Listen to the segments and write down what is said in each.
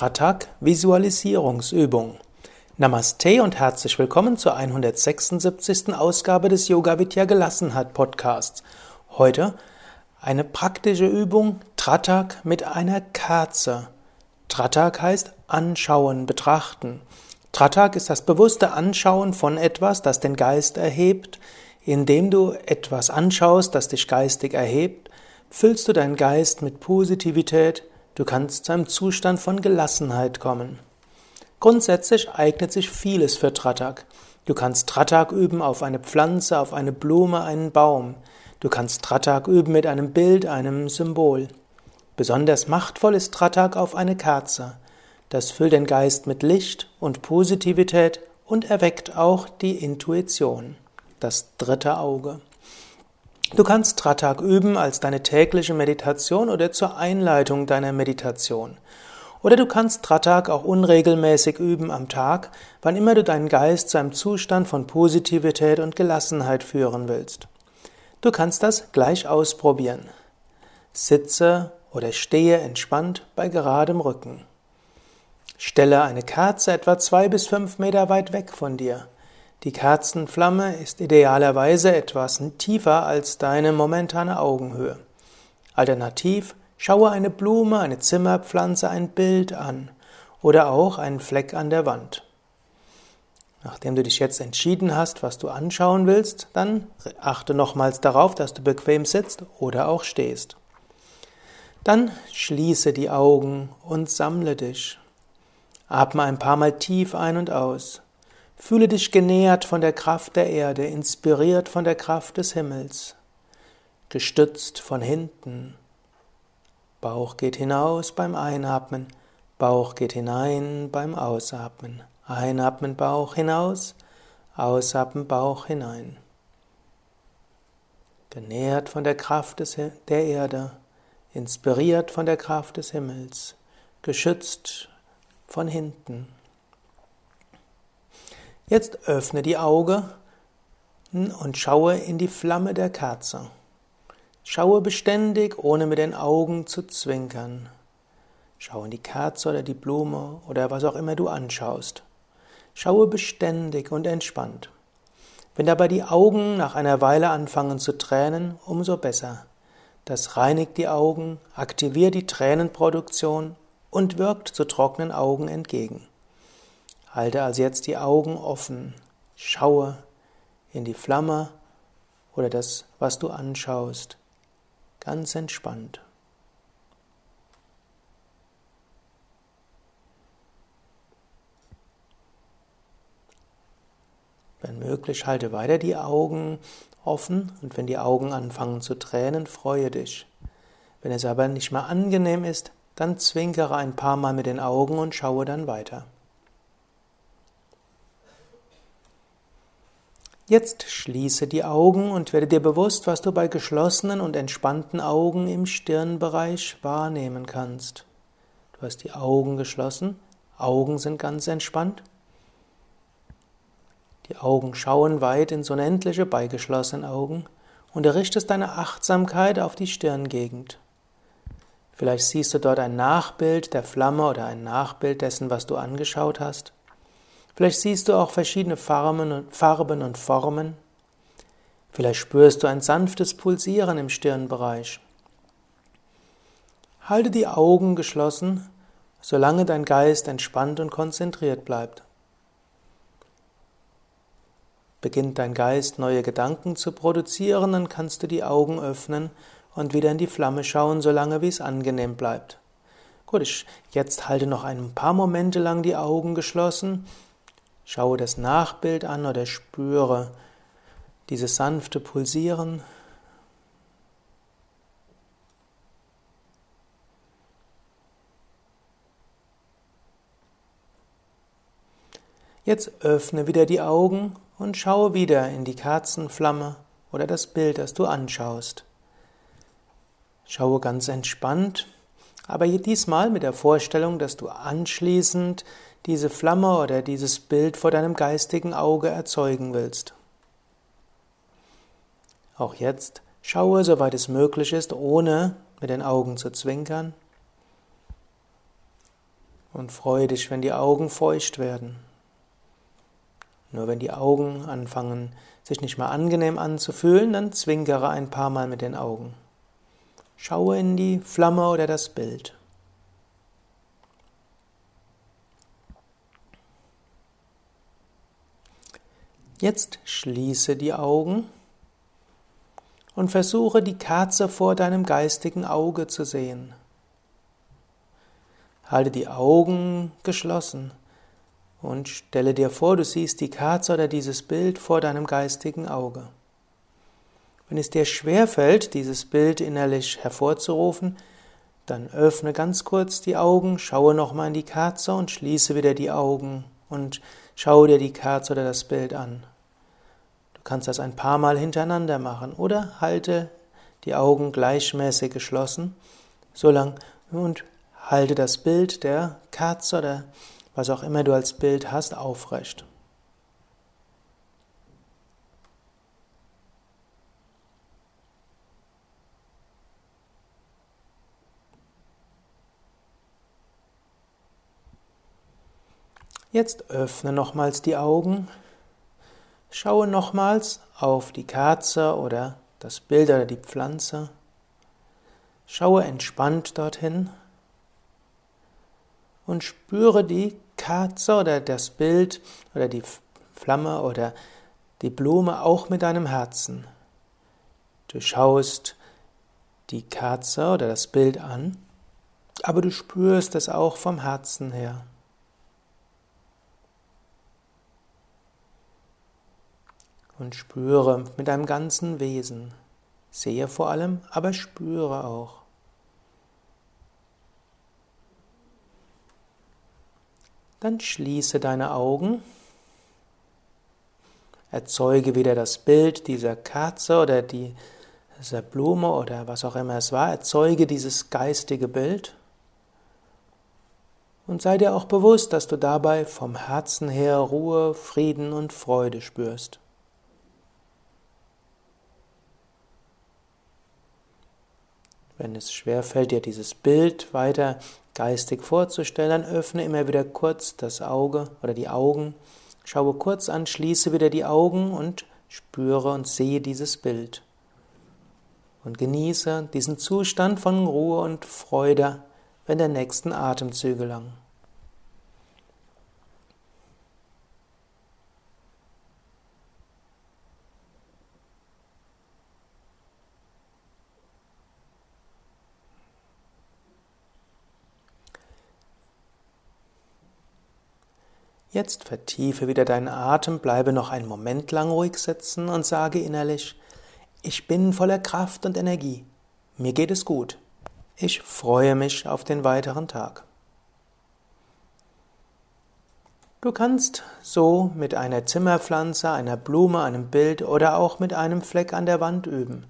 Tratak Visualisierungsübung. Namaste und herzlich willkommen zur 176. Ausgabe des Yoga Vidya Gelassenheit Podcasts. Heute eine praktische Übung Tratak mit einer Kerze. Tratak heißt anschauen, betrachten. Tratak ist das bewusste Anschauen von etwas, das den Geist erhebt. Indem du etwas anschaust, das dich geistig erhebt, füllst du deinen Geist mit Positivität, Du kannst zu einem Zustand von Gelassenheit kommen. Grundsätzlich eignet sich vieles für Tratak. Du kannst Tratak üben auf eine Pflanze, auf eine Blume, einen Baum. Du kannst Tratak üben mit einem Bild, einem Symbol. Besonders machtvoll ist Tratak auf eine Kerze. Das füllt den Geist mit Licht und Positivität und erweckt auch die Intuition, das dritte Auge. Du kannst Tratak üben als deine tägliche Meditation oder zur Einleitung deiner Meditation. Oder du kannst Tratak auch unregelmäßig üben am Tag, wann immer du deinen Geist zu einem Zustand von Positivität und Gelassenheit führen willst. Du kannst das gleich ausprobieren. Sitze oder stehe entspannt bei geradem Rücken. Stelle eine Kerze etwa zwei bis fünf Meter weit weg von dir. Die Kerzenflamme ist idealerweise etwas tiefer als deine momentane Augenhöhe. Alternativ schaue eine Blume, eine Zimmerpflanze, ein Bild an oder auch einen Fleck an der Wand. Nachdem du dich jetzt entschieden hast, was du anschauen willst, dann achte nochmals darauf, dass du bequem sitzt oder auch stehst. Dann schließe die Augen und sammle dich. Atme ein paar Mal tief ein und aus. Fühle dich genährt von der Kraft der Erde, inspiriert von der Kraft des Himmels, gestützt von hinten. Bauch geht hinaus beim Einatmen, Bauch geht hinein beim Ausatmen. Einatmen Bauch hinaus, Ausatmen Bauch hinein. Genährt von der Kraft des, der Erde, inspiriert von der Kraft des Himmels, geschützt von hinten. Jetzt öffne die Augen und schaue in die Flamme der Kerze. Schaue beständig, ohne mit den Augen zu zwinkern. Schaue in die Kerze oder die Blume oder was auch immer du anschaust. Schaue beständig und entspannt. Wenn dabei die Augen nach einer Weile anfangen zu tränen, umso besser. Das reinigt die Augen, aktiviert die Tränenproduktion und wirkt zu trockenen Augen entgegen. Halte also jetzt die Augen offen, schaue in die Flamme oder das, was du anschaust, ganz entspannt. Wenn möglich, halte weiter die Augen offen und wenn die Augen anfangen zu tränen, freue dich. Wenn es aber nicht mehr angenehm ist, dann zwinkere ein paar Mal mit den Augen und schaue dann weiter. Jetzt schließe die Augen und werde dir bewusst, was du bei geschlossenen und entspannten Augen im Stirnbereich wahrnehmen kannst. Du hast die Augen geschlossen, Augen sind ganz entspannt. Die Augen schauen weit ins Unendliche bei geschlossenen Augen und du richtest deine Achtsamkeit auf die Stirngegend. Vielleicht siehst du dort ein Nachbild der Flamme oder ein Nachbild dessen, was du angeschaut hast. Vielleicht siehst du auch verschiedene Farben und, Formen. Vielleicht spürst du ein sanftes Pulsieren im Stirnbereich. Halte die Augen geschlossen, solange dein Geist entspannt und konzentriert bleibt. Beginnt dein Geist neue Gedanken zu produzieren, dann kannst du die Augen öffnen und wieder in die Flamme schauen, solange wie es angenehm bleibt. Gut, jetzt halte noch ein paar Momente lang die Augen geschlossen Schaue das Nachbild an oder spüre dieses sanfte Pulsieren. Jetzt öffne wieder die Augen und schaue wieder in die Kerzenflamme oder das Bild, das du anschaust. Schaue ganz entspannt, aber diesmal mit der Vorstellung, dass du anschließend diese Flamme oder dieses Bild vor deinem geistigen Auge erzeugen willst. Auch jetzt schaue, soweit es möglich ist, ohne mit den Augen zu zwinkern. Und freue dich, wenn die Augen feucht werden. Nur wenn die Augen anfangen, sich nicht mehr angenehm anzufühlen, dann zwinkere ein paar Mal mit den Augen. Schaue in die Flamme oder das Bild. Jetzt schließe die Augen und versuche die Kerze vor deinem geistigen Auge zu sehen. Halte die Augen geschlossen und stelle dir vor, du siehst die Kerze oder dieses Bild vor deinem geistigen Auge. Wenn es dir schwerfällt, dieses Bild innerlich hervorzurufen, dann öffne ganz kurz die Augen, schaue nochmal in die Kerze und schließe wieder die Augen und schaue dir die Kerze oder das Bild an. Du kannst das ein paar Mal hintereinander machen oder halte die Augen gleichmäßig geschlossen, solange und halte das Bild der Kerze oder was auch immer du als Bild hast aufrecht. Jetzt öffne nochmals die Augen, schaue nochmals auf die Kerze oder das Bild oder die Pflanze, schaue entspannt dorthin und spüre die Kerze oder das Bild oder die Flamme oder die Blume auch mit deinem Herzen. Du schaust die Kerze oder das Bild an, aber du spürst es auch vom Herzen her. Und spüre mit deinem ganzen Wesen. Sehe vor allem, aber spüre auch. Dann schließe deine Augen. Erzeuge wieder das Bild dieser Kerze oder die, dieser Blume oder was auch immer es war. Erzeuge dieses geistige Bild. Und sei dir auch bewusst, dass du dabei vom Herzen her Ruhe, Frieden und Freude spürst. Wenn es schwerfällt, dir dieses Bild weiter geistig vorzustellen, dann öffne immer wieder kurz das Auge oder die Augen, schaue kurz an, schließe wieder die Augen und spüre und sehe dieses Bild. Und genieße diesen Zustand von Ruhe und Freude, wenn der nächsten Atemzüge lang. Jetzt vertiefe wieder deinen Atem, bleibe noch einen Moment lang ruhig sitzen und sage innerlich, ich bin voller Kraft und Energie. Mir geht es gut. Ich freue mich auf den weiteren Tag. Du kannst so mit einer Zimmerpflanze, einer Blume, einem Bild oder auch mit einem Fleck an der Wand üben.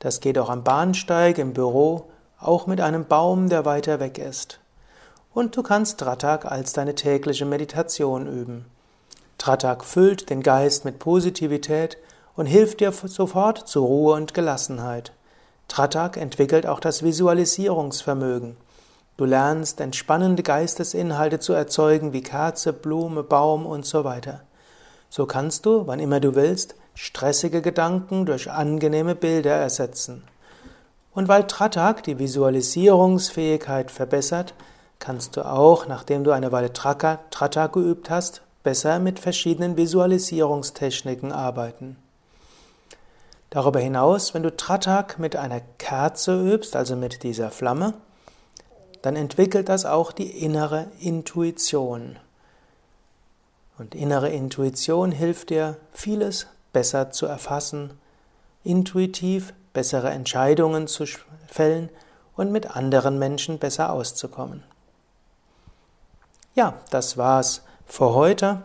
Das geht auch am Bahnsteig, im Büro, auch mit einem Baum, der weiter weg ist. Und du kannst Tratak als deine tägliche Meditation üben. Tratak füllt den Geist mit Positivität und hilft dir sofort zu Ruhe und Gelassenheit. Tratak entwickelt auch das Visualisierungsvermögen. Du lernst entspannende Geistesinhalte zu erzeugen wie Kerze, Blume, Baum und so weiter. So kannst du, wann immer du willst, stressige Gedanken durch angenehme Bilder ersetzen. Und weil Tratak die Visualisierungsfähigkeit verbessert, kannst du auch, nachdem du eine Weile Tratta geübt hast, besser mit verschiedenen Visualisierungstechniken arbeiten. Darüber hinaus, wenn du Tratak mit einer Kerze übst, also mit dieser Flamme, dann entwickelt das auch die innere Intuition. Und innere Intuition hilft dir, vieles besser zu erfassen, intuitiv bessere Entscheidungen zu fällen und mit anderen Menschen besser auszukommen. Ja, das war's für heute.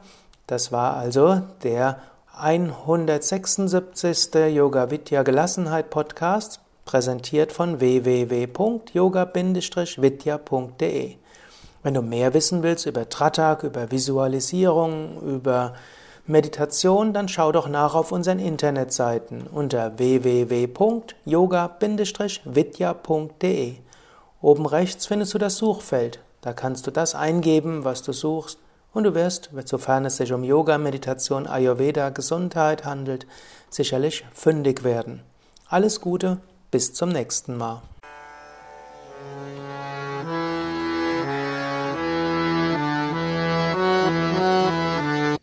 Das war also der 176. Yoga Vidya Gelassenheit Podcast, präsentiert von www.yoga-vidya.de. Wenn du mehr wissen willst über Tratak, über Visualisierung, über Meditation, dann schau doch nach auf unseren Internetseiten unter www.yoga-vidya.de. Oben rechts findest du das Suchfeld Da kannst du das eingeben, was du suchst, und du wirst, sofern es sich um Yoga, Meditation, Ayurveda, Gesundheit handelt, sicherlich fündig werden. Alles Gute, bis zum nächsten Mal.